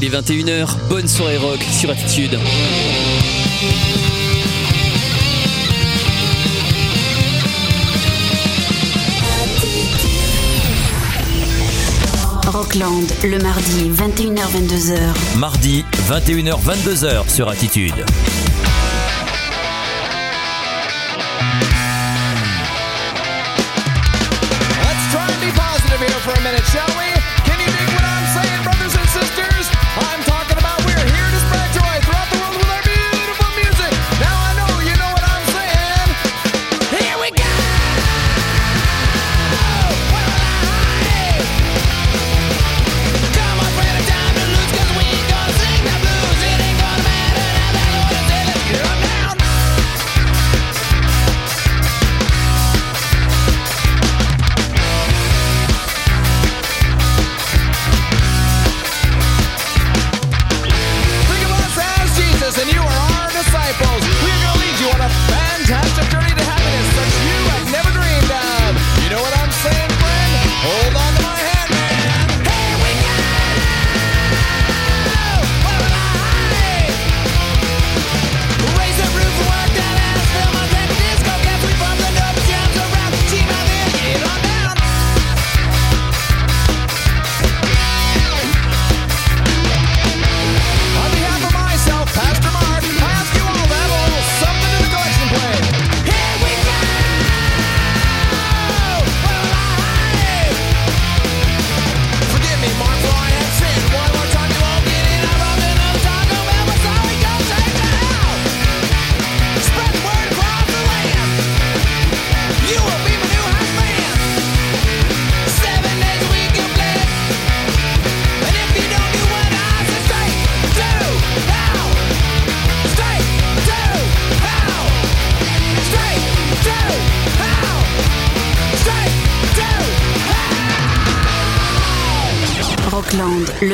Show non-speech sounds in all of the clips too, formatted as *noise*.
Il est 21h, bonne soirée rock sur Attitude. Rockland, le mardi, 21h-22h. Mardi, 21h-22h sur Attitude.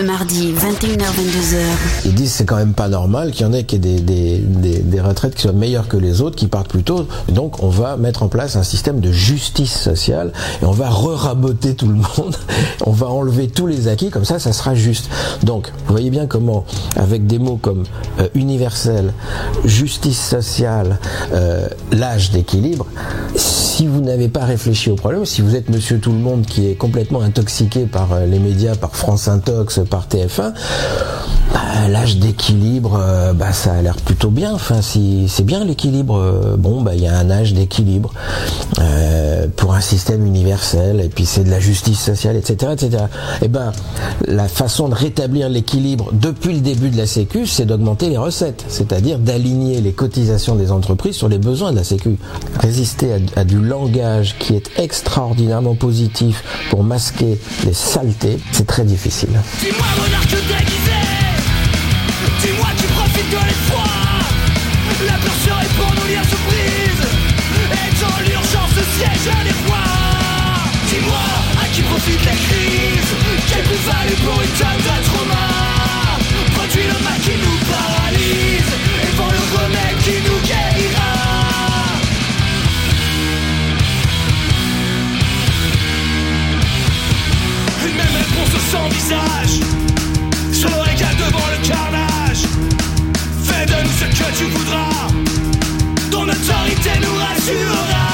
Mardi, 21h-22h. Ils disent c'est quand même pas normal qu'il y en ait qui des, des, des retraites qui soient meilleures que les autres, qui partent plus tôt. Donc on va mettre en place un système de justice sociale et on va re-raboter tout le monde. *laughs* On va enlever tous les acquis, comme ça ça sera juste. Donc vous voyez bien comment, avec des mots comme euh, universel, justice sociale, euh, l'âge d'équilibre, si vous n'avez pas réfléchi au problème, si vous êtes monsieur tout le monde qui est complètement intoxiqué par euh, les médias, par France Intox, par TF1, bah, l'âge d'équilibre, euh, bah, ça a l'air plutôt bien. Enfin, c'est bien l'équilibre, euh, bon, bah, il y a un âge d'équilibre euh, pour un système universel, et puis c'est de la justice sociale, etc., etc. Et ben, la façon de rétablir l'équilibre depuis le début de la Sécu, c'est d'augmenter les recettes, c'est-à-dire d'aligner les cotisations des entreprises sur les besoins de la Sécu. Résister à du langage qui est extraordinairement positif pour masquer les saletés, c'est très difficile. Dis-moi monarque déguisé Dis-moi qui profite de l'effroi La peur serait pour nous lire surprise. Et dans l'urgence siège les rois Dis-moi à qui profitent les crises? Quelle plus-value pour une tonne de trauma? Produit le mal qui nous paralyse. Et vend le remède qui nous guérira. Une même réponse sans visage tu voudras. Ton autorité nous rassurera.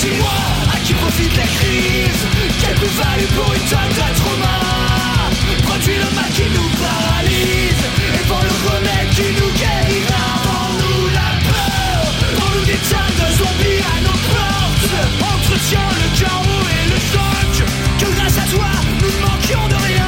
Dis-moi à qui profitent les crises? Quelle plus-value pour une tonne de trauma? Produit le mal qui nous paralyse. Et vend le remède qui nous guérira. Vends-nous la peur. Vends-nous des tonnes de zombies à nos portes. Entretiens le chaos et le choc. Que grâce à toi nous ne manquions de rien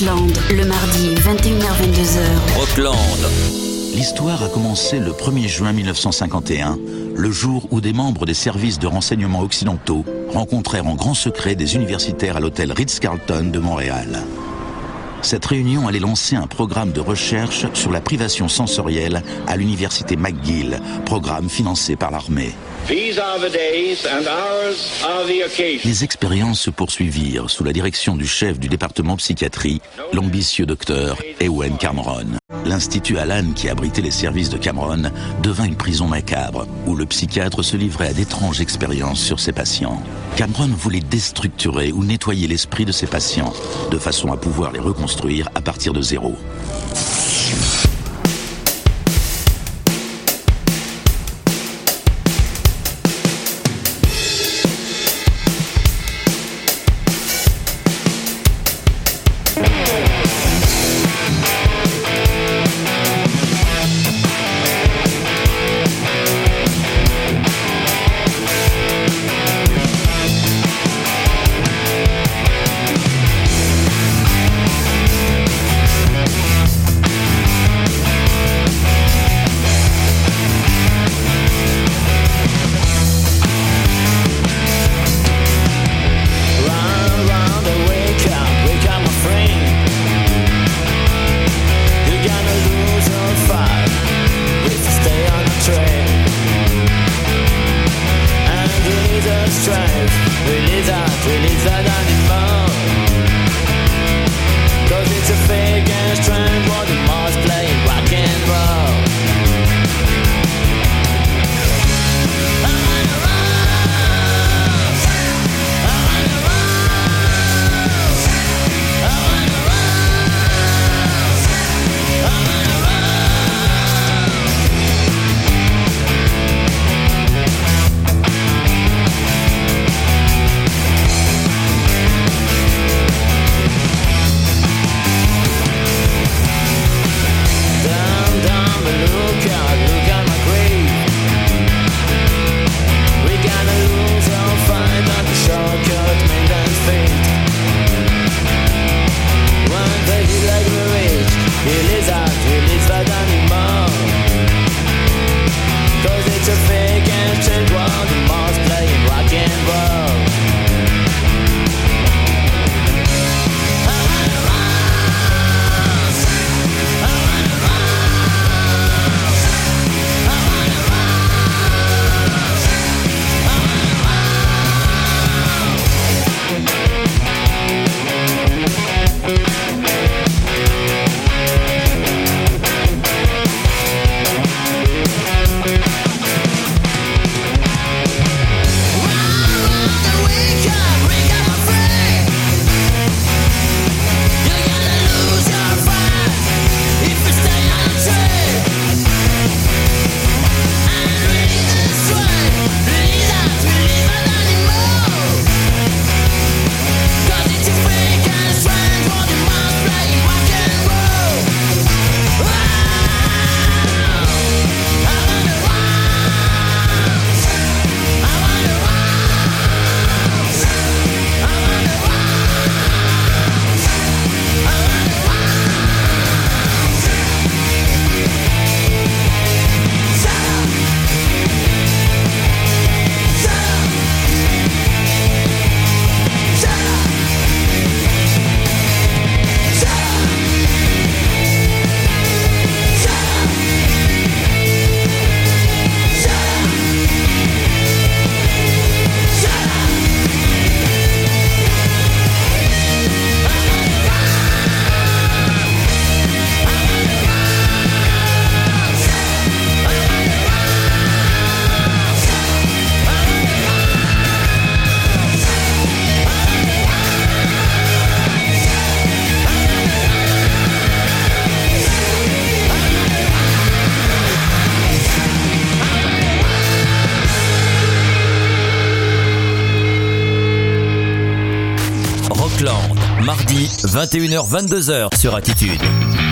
Rockland, le mardi, 21h-22h. Rockland. L'histoire a commencé le 1er juin 1951, le jour où des membres des services de renseignement occidentaux rencontrèrent en grand secret des universitaires à l'hôtel Ritz-Carlton de Montréal. Cette réunion allait lancer un programme de recherche sur la privation sensorielle à l'université McGill, programme financé par l'armée. Les expériences se poursuivirent sous la direction du chef du département psychiatrie, l'ambitieux docteur Ewen Cameron. L'Institut Allen, qui abritait les services de Cameron, devint une prison macabre, où le psychiatre se livrait à d'étranges expériences sur ses patients. Cameron voulait déstructurer ou nettoyer l'esprit de ses patients, de façon à pouvoir les reconstruire à partir de zéro. Mardi 21h-22h sur Attitude.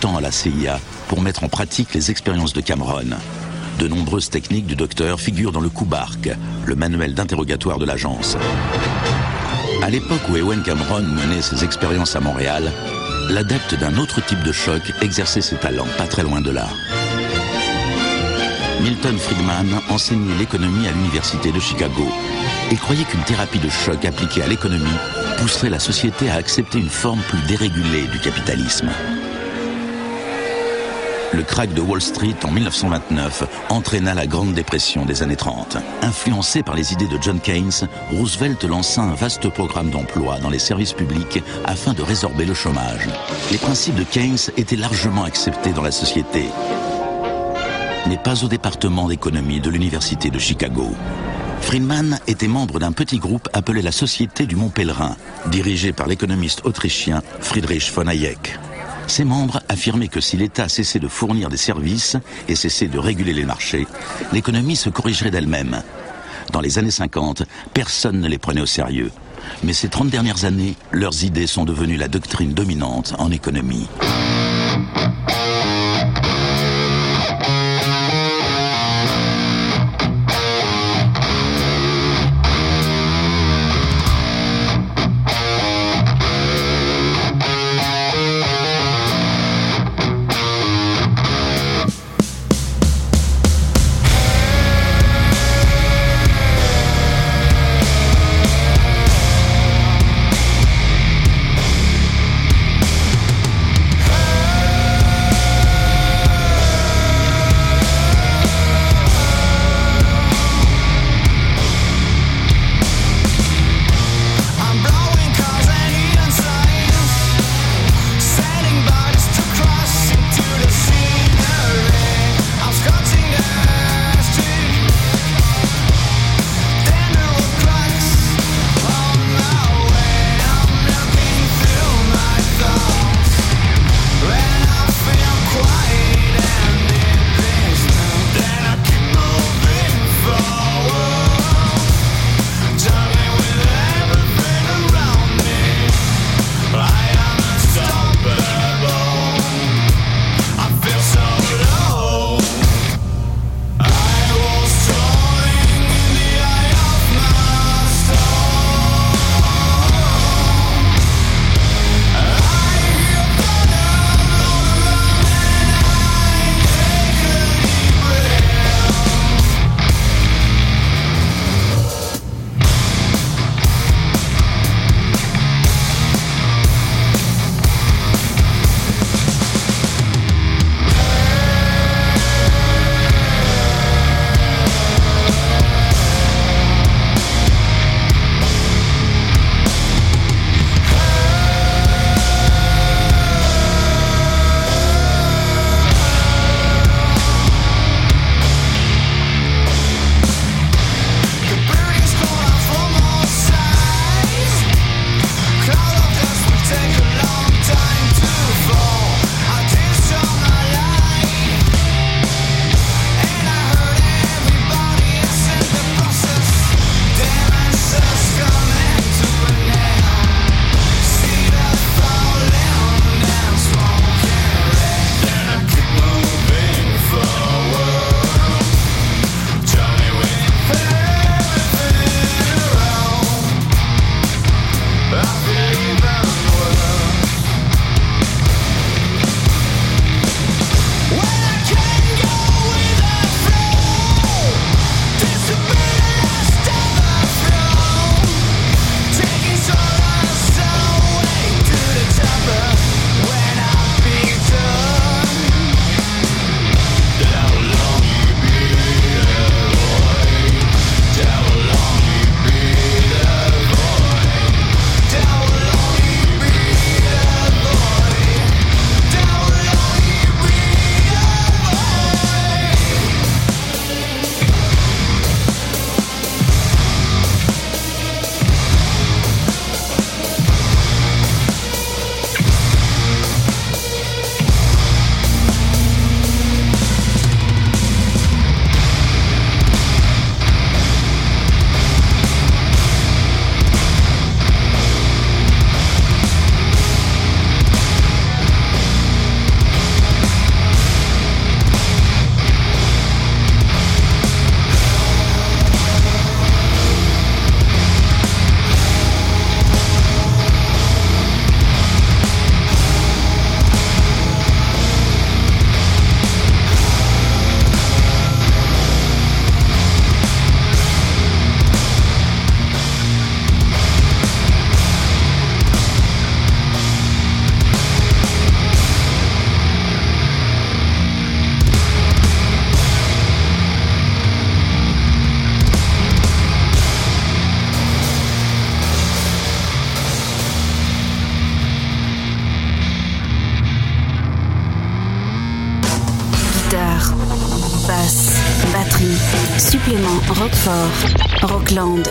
Longtemps à la CIA pour mettre en pratique les expériences de Cameron. De nombreuses techniques du docteur figurent dans le Bark, le manuel d'interrogatoire de l'agence. À l'époque où Ewen Cameron menait ses expériences à Montréal, l'adepte d'un autre type de choc exerçait ses talents pas très loin de là. Milton Friedman enseignait l'économie à l'université de Chicago et croyait qu'une thérapie de choc appliquée à l'économie pousserait la société à accepter une forme plus dérégulée du capitalisme. Le crack de Wall Street en 1929 entraîna la Grande Dépression des années 30. Influencé par les idées de John Keynes, Roosevelt lança un vaste programme d'emploi dans les services publics afin de résorber le chômage. Les principes de Keynes étaient largement acceptés dans la société mais pas au département d'économie de l'Université de Chicago. Friedman était membre d'un petit groupe appelé la Société du Mont Pèlerin, dirigé par l'économiste autrichien Friedrich von Hayek. Ses membres affirmaient que si l'État cessait de fournir des services et cessait de réguler les marchés, l'économie se corrigerait d'elle-même. Dans les années 50, personne ne les prenait au sérieux. Mais ces 30 dernières années, leurs idées sont devenues la doctrine dominante en économie.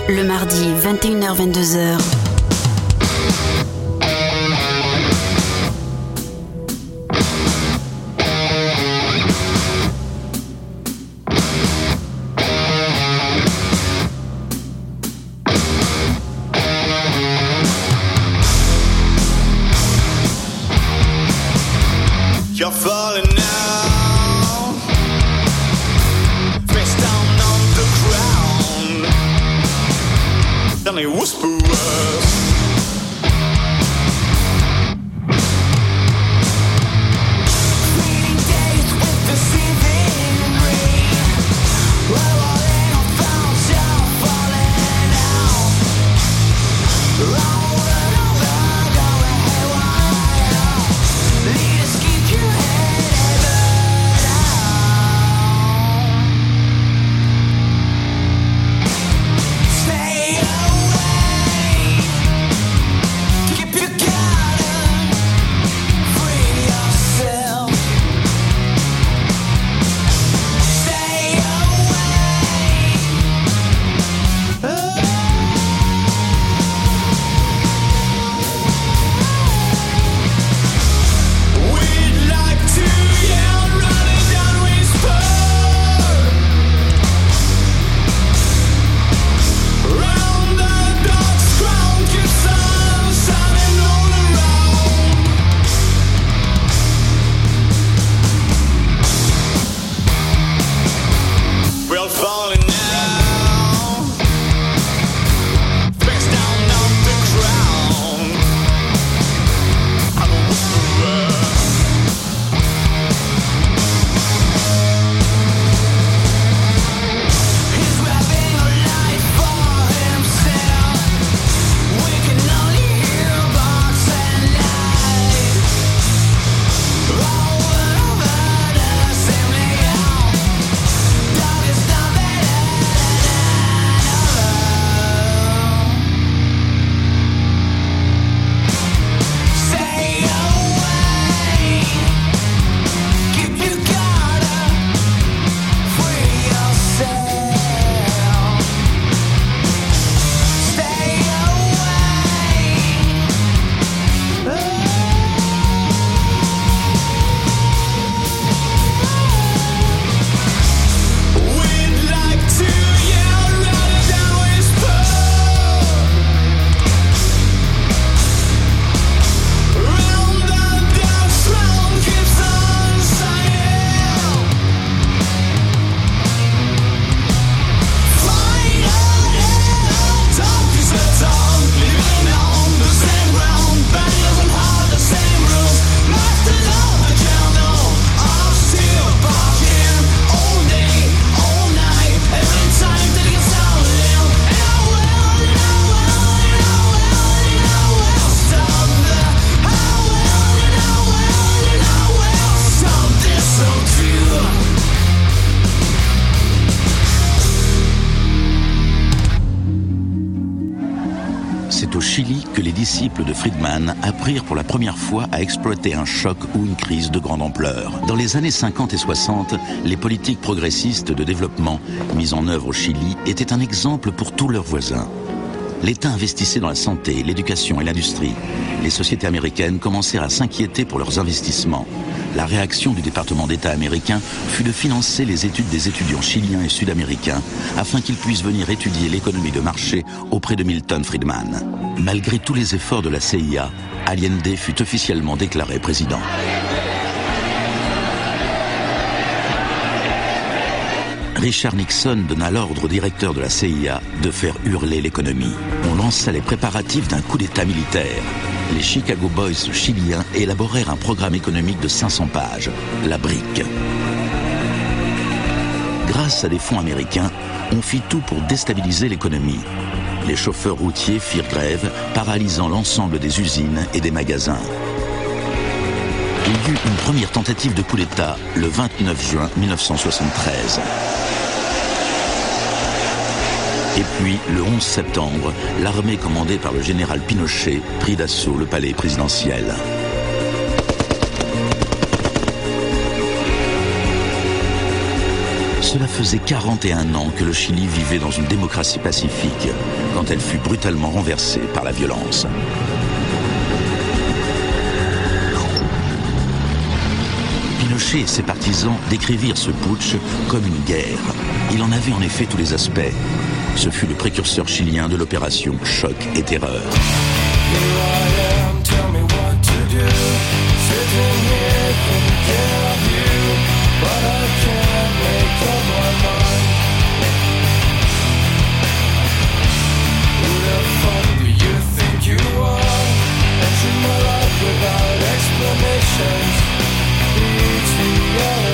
Le mardi 21h-22h. Friedman apprirent pour la première fois à exploiter un choc ou une crise de grande ampleur. Dans les années 50 et 60, les politiques progressistes de développement mises en œuvre au Chili étaient un exemple pour tous leurs voisins. L'État investissait dans la santé, l'éducation et l'industrie. Les sociétés américaines commencèrent à s'inquiéter pour leurs investissements. La réaction du département d'État américain fut de financer les études des étudiants chiliens et sud-américains afin qu'ils puissent venir étudier l'économie de marché auprès de Milton Friedman. Malgré tous les efforts de la CIA, Allende fut officiellement déclaré président. Richard Nixon donna l'ordre au directeur de la CIA de faire hurler l'économie. On lança les préparatifs d'un coup d'État militaire. Les Chicago Boys chiliens élaborèrent un programme économique de 500 pages, la brique. Grâce à des fonds américains, on fit tout pour déstabiliser l'économie. Les chauffeurs routiers firent grève, paralysant l'ensemble des usines et des magasins. Il y eut une première tentative de coup d'État le 29 juin 1973. Et puis, le 11 septembre, l'armée commandée par le général Pinochet prit d'assaut le palais présidentiel. Cela faisait 41 ans que le Chili vivait dans une démocratie pacifique quand elle fut brutalement renversée par la violence. Et ses partisans décrivirent ce putsch comme une guerre. Il en avait en effet tous les aspects. Ce fut le précurseur chilien de l'opération Choc et Terreur. yeah.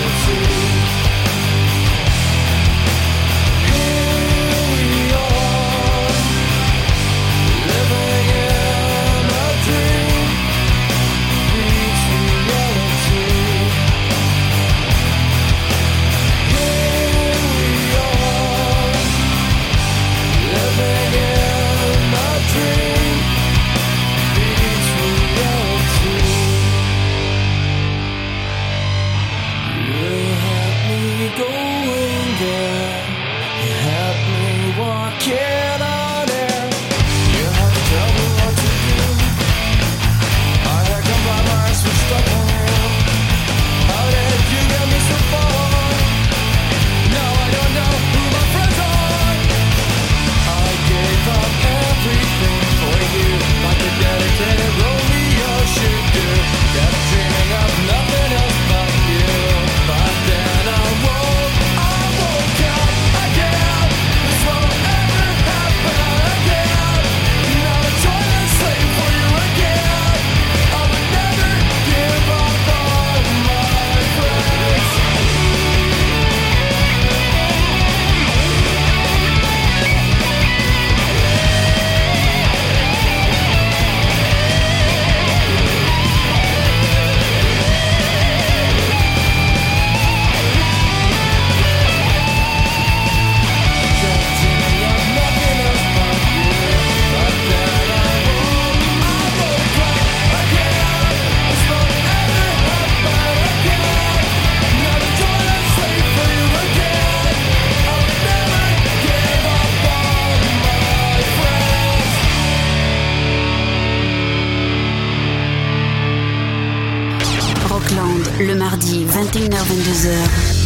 Rockland, le mardi 21h-22h.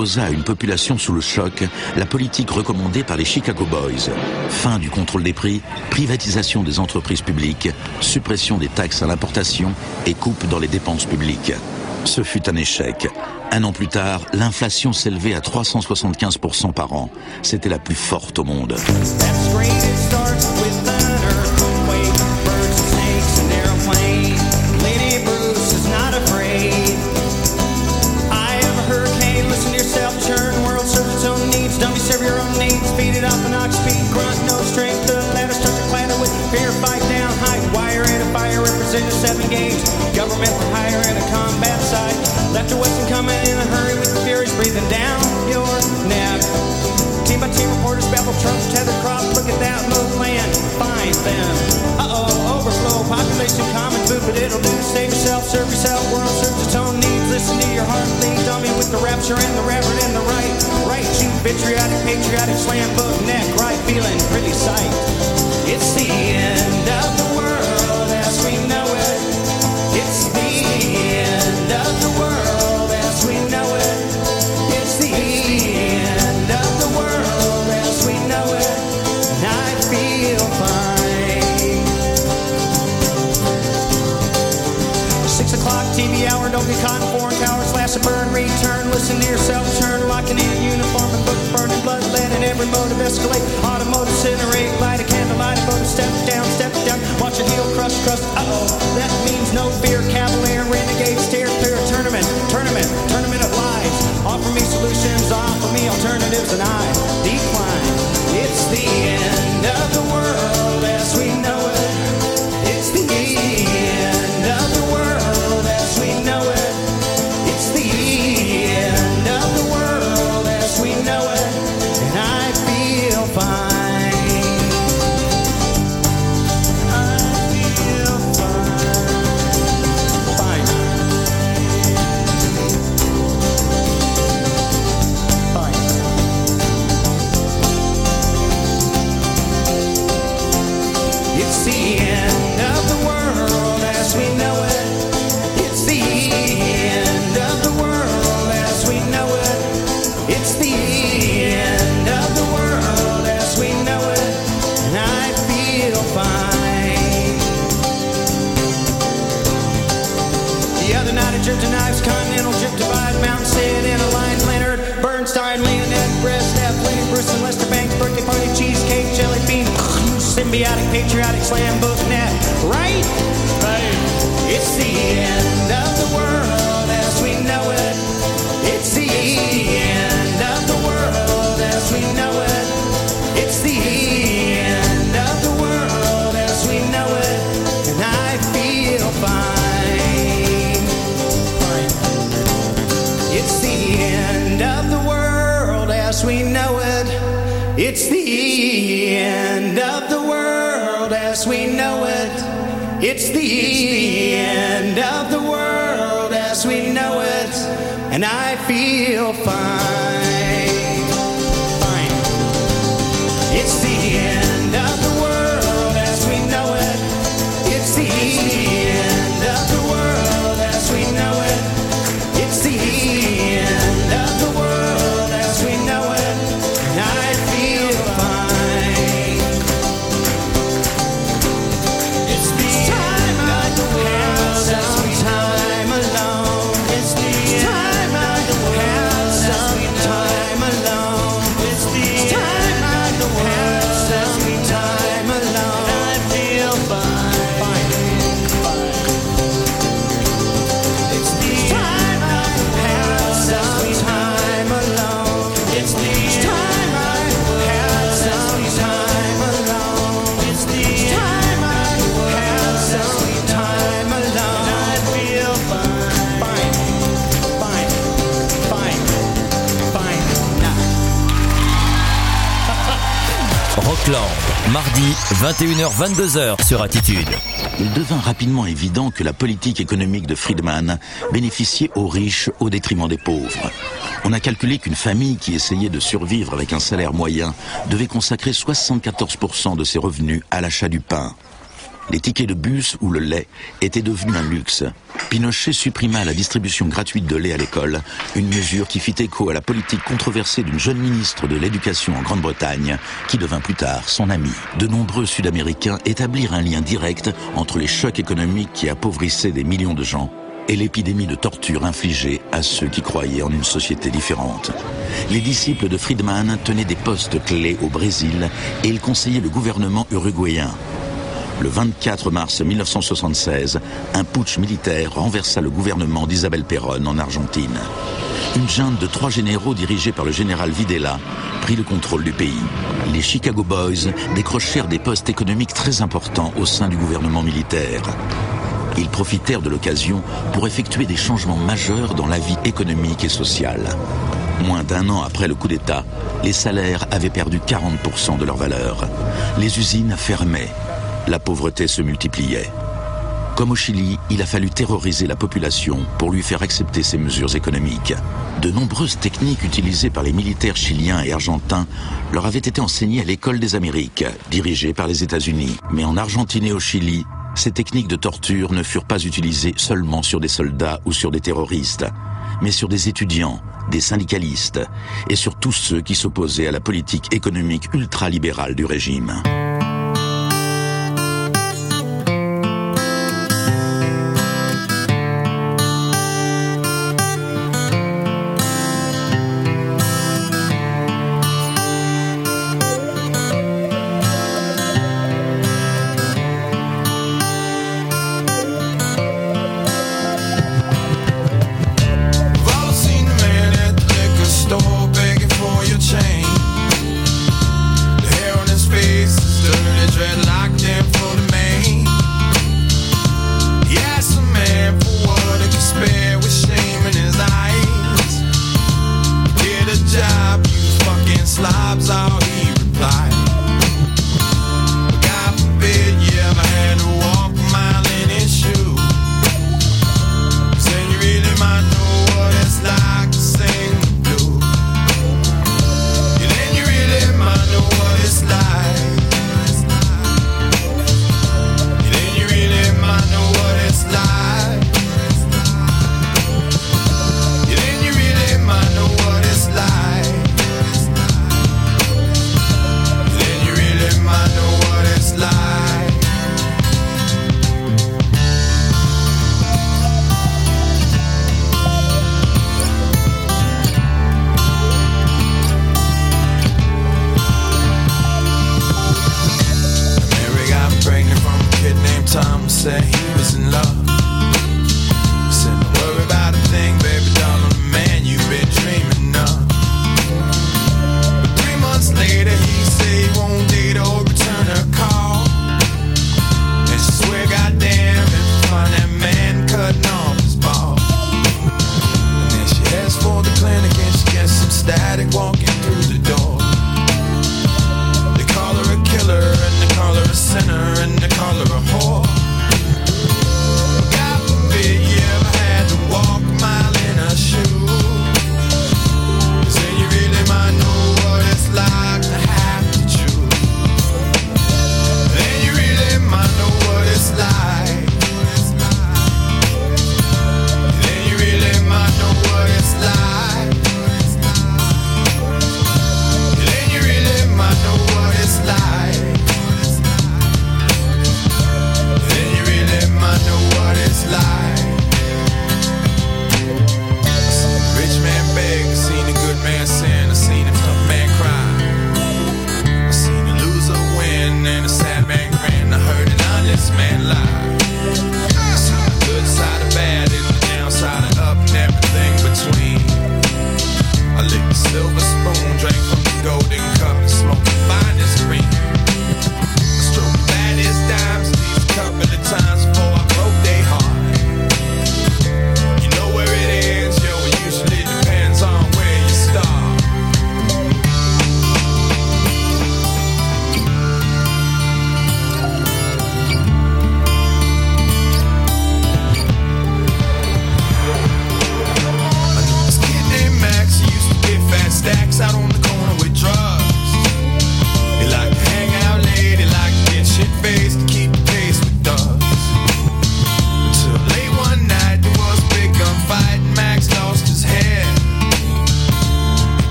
À une population sous le choc la politique recommandée par les Chicago Boys. Fin du contrôle des prix, privatisation des entreprises publiques, suppression des taxes à l'importation et coupe dans les dépenses publiques. Ce fut un échec. Un an plus tard, l'inflation s'élevait à 375% par an. C'était la plus forte au monde. Team reporters tether crop. Look at that move land. Find them. Uh oh, overflow. Population common food, but it'll do. Save yourself, serve yourself. World serves its own needs. Listen to your heart lead. Dummy with the rapture and the reverend and the right. Right cheek, vitriolic, patriotic, slam book, neck, right feeling, pretty sight. Every of escalate, automotive incinerate, light a candle, light a boat, step down, step down, watch it heel crush, crust, uh-oh, that means no fear, cavalier, renegade, stare clear, tournament, tournament, tournament of lies, offer me solutions, offer me alternatives, and I decline. It's the end of the world as we know symbiotic, patriotic, slam book net, right? Right. It's the end of 21h, 22h sur Attitude. Il devint rapidement évident que la politique économique de Friedman bénéficiait aux riches au détriment des pauvres. On a calculé qu'une famille qui essayait de survivre avec un salaire moyen devait consacrer 74% de ses revenus à l'achat du pain. Les tickets de bus ou le lait étaient devenus un luxe. Pinochet supprima la distribution gratuite de lait à l'école, une mesure qui fit écho à la politique controversée d'une jeune ministre de l'Éducation en Grande-Bretagne, qui devint plus tard son amie. De nombreux Sud-Américains établirent un lien direct entre les chocs économiques qui appauvrissaient des millions de gens et l'épidémie de torture infligée à ceux qui croyaient en une société différente. Les disciples de Friedman tenaient des postes clés au Brésil et ils conseillaient le gouvernement uruguayen. Le 24 mars 1976, un putsch militaire renversa le gouvernement d'Isabelle Perón en Argentine. Une junte de trois généraux dirigée par le général Videla prit le contrôle du pays. Les Chicago Boys décrochèrent des postes économiques très importants au sein du gouvernement militaire. Ils profitèrent de l'occasion pour effectuer des changements majeurs dans la vie économique et sociale. Moins d'un an après le coup d'État, les salaires avaient perdu 40% de leur valeur. Les usines fermaient. La pauvreté se multipliait. Comme au Chili, il a fallu terroriser la population pour lui faire accepter ces mesures économiques. De nombreuses techniques utilisées par les militaires chiliens et argentins leur avaient été enseignées à l'école des Amériques, dirigée par les États-Unis. Mais en Argentine et au Chili, ces techniques de torture ne furent pas utilisées seulement sur des soldats ou sur des terroristes, mais sur des étudiants, des syndicalistes et sur tous ceux qui s'opposaient à la politique économique ultralibérale du régime.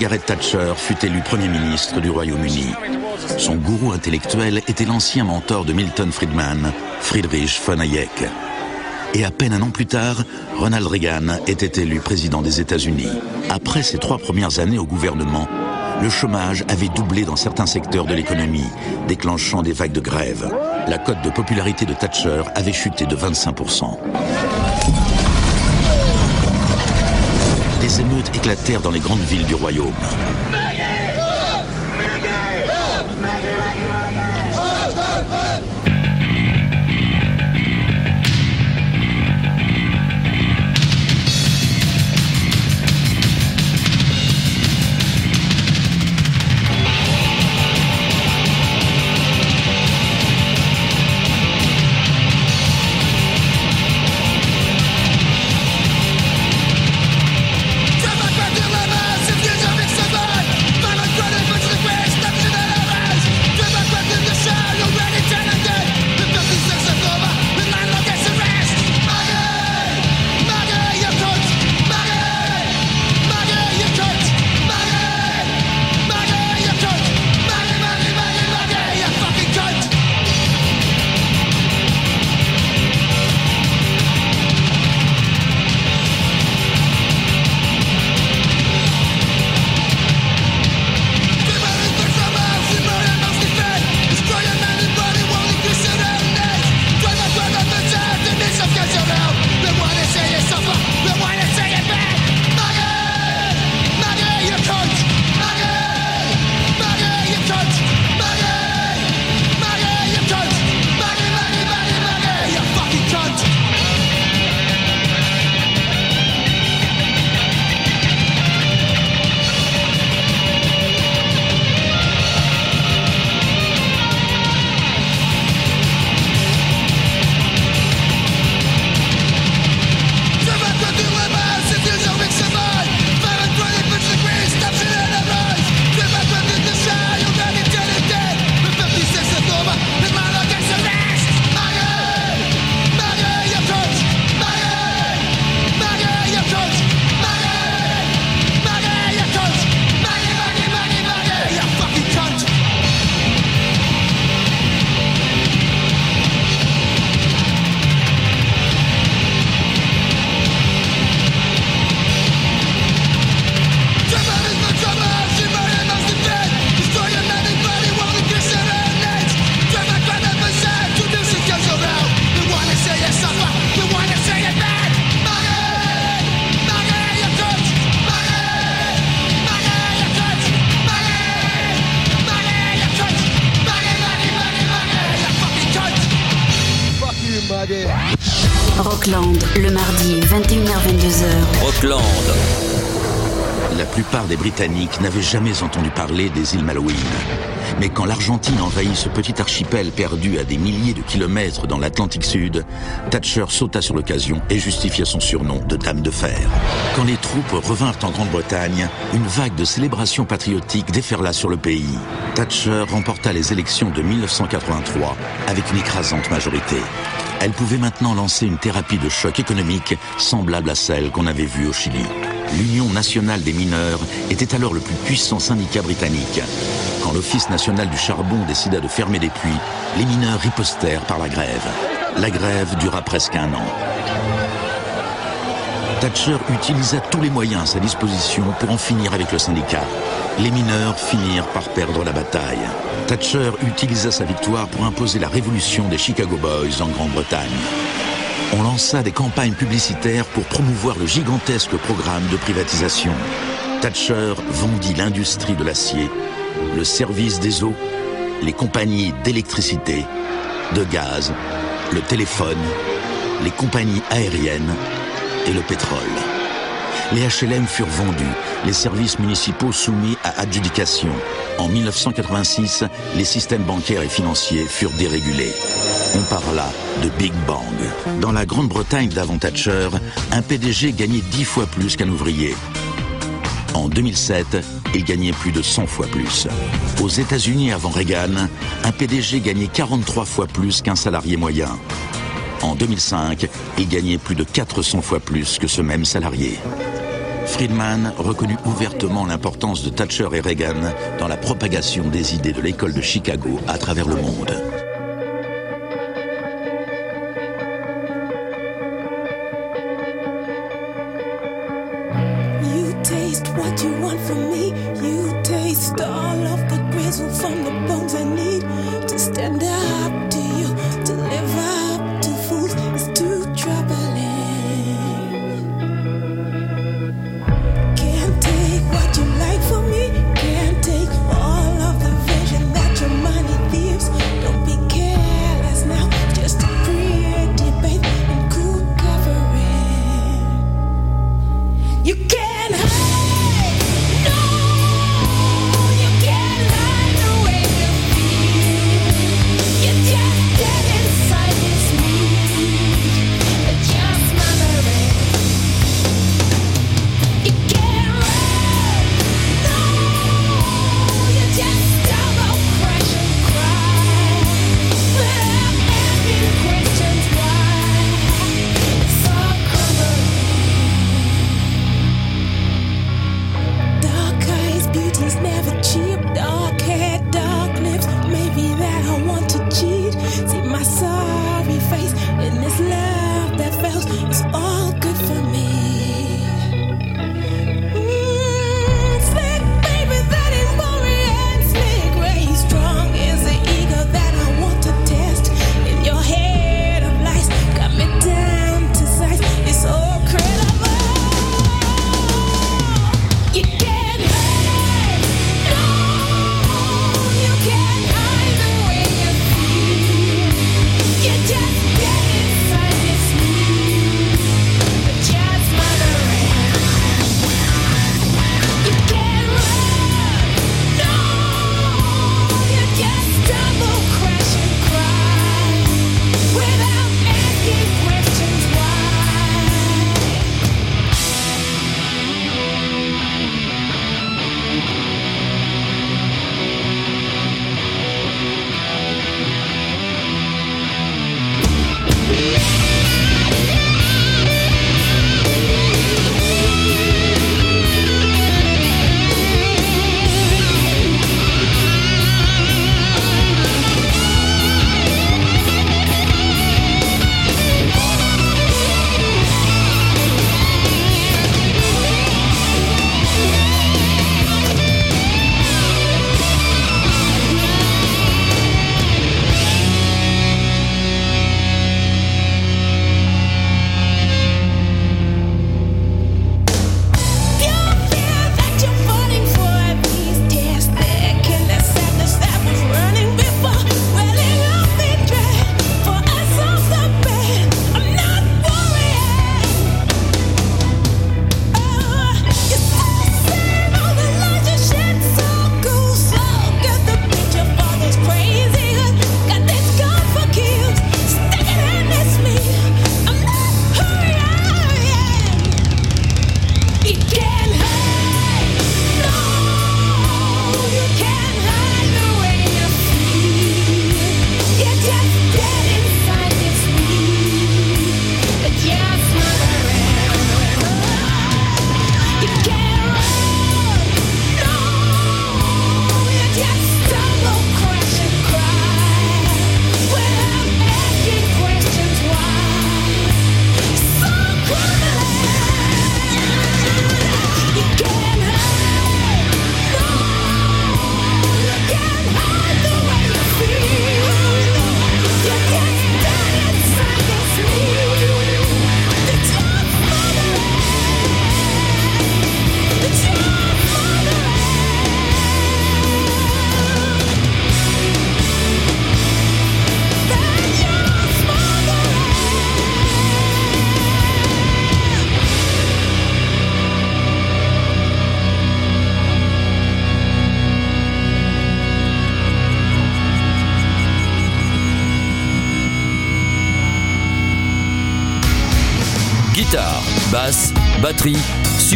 Margaret Thatcher fut élue Premier ministre du Royaume-Uni. Son gourou intellectuel était l'ancien mentor de Milton Friedman, Friedrich von Hayek. Et à peine un an plus tard, Ronald Reagan était élu président des États-Unis. Après ses trois premières années au gouvernement, le chômage avait doublé dans certains secteurs de l'économie, déclenchant des vagues de grève. La cote de popularité de Thatcher avait chuté de 25%. Des émeutes éclatèrent dans les grandes villes du royaume. Britanniques n'avaient jamais entendu parler des îles Malouines. Mais quand l'Argentine envahit ce petit archipel perdu à des milliers de kilomètres dans l'Atlantique Sud, Thatcher sauta sur l'occasion et justifia son surnom de Dame de Fer. Quand les troupes revinrent en Grande-Bretagne, une vague de célébrations patriotiques déferla sur le pays. Thatcher remporta les élections de 1983 avec une écrasante majorité. Elle pouvait maintenant lancer une thérapie de choc économique semblable à celle qu'on avait vue au Chili. L'Union nationale des mineurs était alors le plus puissant syndicat britannique. Quand l'Office national du charbon décida de fermer des puits, les mineurs ripostèrent par la grève. La grève dura presque un an. Thatcher utilisa tous les moyens à sa disposition pour en finir avec le syndicat. Les mineurs finirent par perdre la bataille. Thatcher utilisa sa victoire pour imposer la révolution des Chicago Boys en Grande-Bretagne. On lança des campagnes publicitaires pour promouvoir le gigantesque programme de privatisation. Thatcher vendit l'industrie de l'acier, le service des eaux, les compagnies d'électricité, de gaz, le téléphone, les compagnies aériennes et le pétrole. Les HLM furent vendus, les services municipaux soumis à adjudication. En 1986, les systèmes bancaires et financiers furent dérégulés. On parla de Big Bang. Dans la Grande-Bretagne d'avant Thatcher, un PDG gagnait 10 fois plus qu'un ouvrier. En 2007, il gagnait plus de 100 fois plus. Aux États-Unis avant Reagan, un PDG gagnait 43 fois plus qu'un salarié moyen. En 2005, il gagnait plus de 400 fois plus que ce même salarié. Friedman reconnut ouvertement l'importance de Thatcher et Reagan dans la propagation des idées de l'école de Chicago à travers le monde.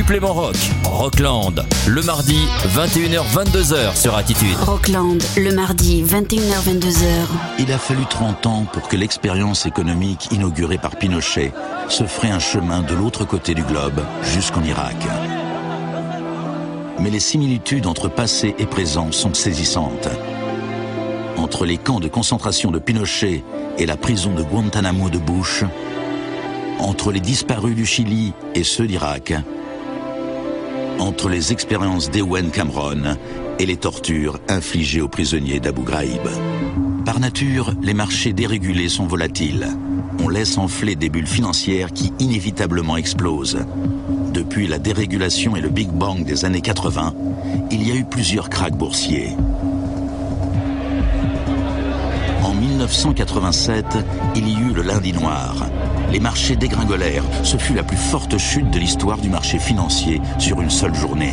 Supplément Rock, Rockland, le mardi 21h-22h sur Attitude. Rockland, le mardi 21h-22h. Il a fallu 30 ans pour que l'expérience économique inaugurée par Pinochet se ferait un chemin de l'autre côté du globe jusqu'en Irak. Mais les similitudes entre passé et présent sont saisissantes. Entre les camps de concentration de Pinochet et la prison de Guantanamo de Bush, entre les disparus du Chili et ceux d'Irak, entre les expériences d'Ewen Cameron et les tortures infligées aux prisonniers d'Abu Ghraib. Par nature, les marchés dérégulés sont volatiles. On laisse enfler des bulles financières qui inévitablement explosent. Depuis la dérégulation et le Big Bang des années 80, il y a eu plusieurs cracks boursiers. En 1987, il y eut le lundi noir. Les marchés dégringolèrent. Ce fut la plus forte chute de l'histoire du marché financier sur une seule journée.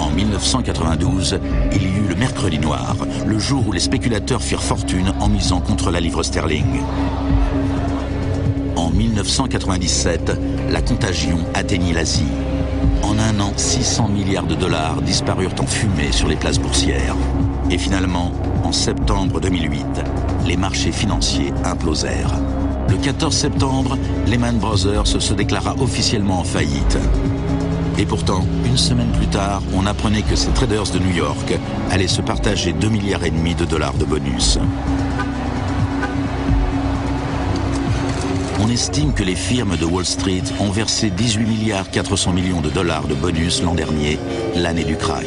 En 1992, il y eut le mercredi noir, le jour où les spéculateurs firent fortune en misant contre la livre sterling. En 1997, la contagion atteignit l'Asie. En un an, 600 milliards de dollars disparurent en fumée sur les places boursières. Et finalement, en septembre 2008, les marchés financiers implosèrent. Le 14 septembre, Lehman Brothers se déclara officiellement en faillite. Et pourtant, une semaine plus tard, on apprenait que ces traders de New York allaient se partager 2 milliards et demi de dollars de bonus. On estime que les firmes de Wall Street ont versé 18 milliards 400 millions de dollars de bonus l'an dernier, l'année du crack.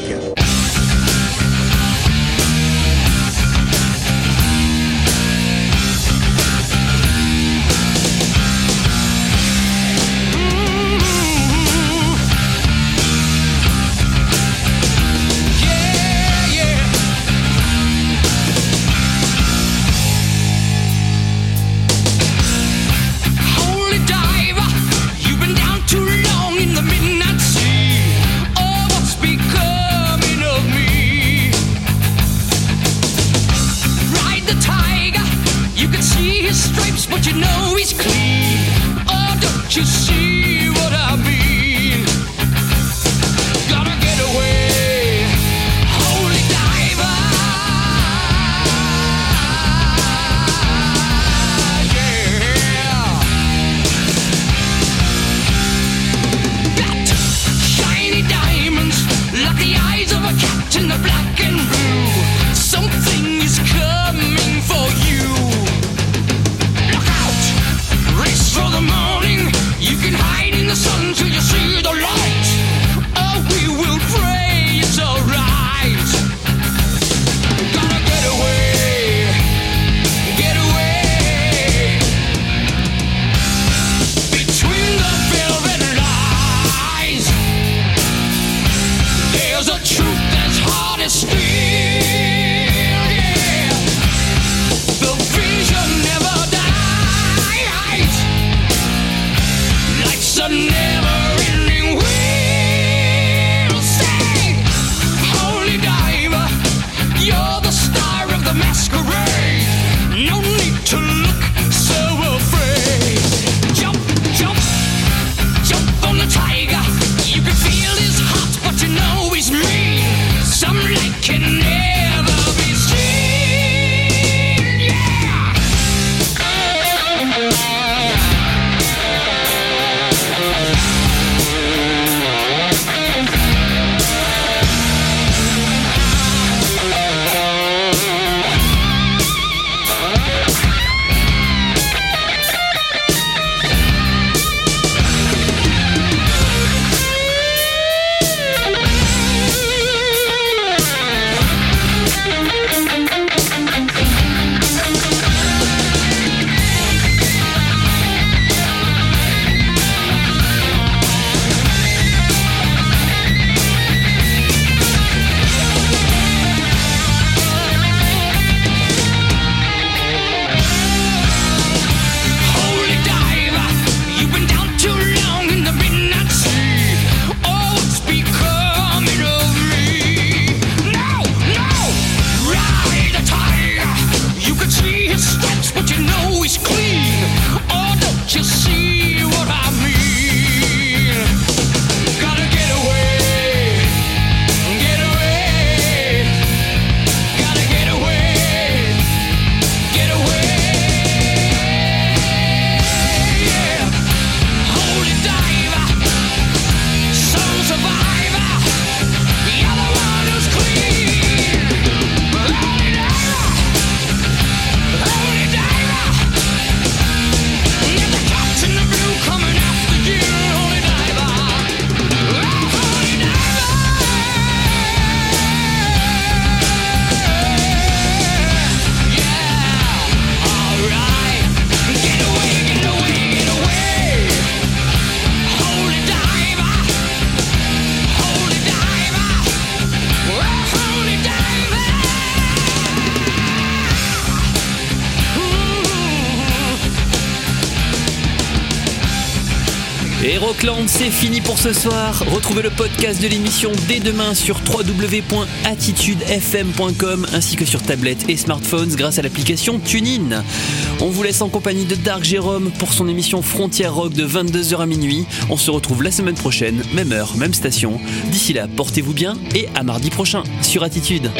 But you know he's clean. Oh, don't you see c'est fini pour ce soir. Retrouvez le podcast de l'émission dès demain sur www.attitudefm.com ainsi que sur tablette et smartphones grâce à l'application TuneIn. On vous laisse en compagnie de Dark Jérôme pour son émission Frontière Rock de 22h à minuit. On se retrouve la semaine prochaine, même heure, même station. D'ici là, portez-vous bien et à mardi prochain sur Attitude.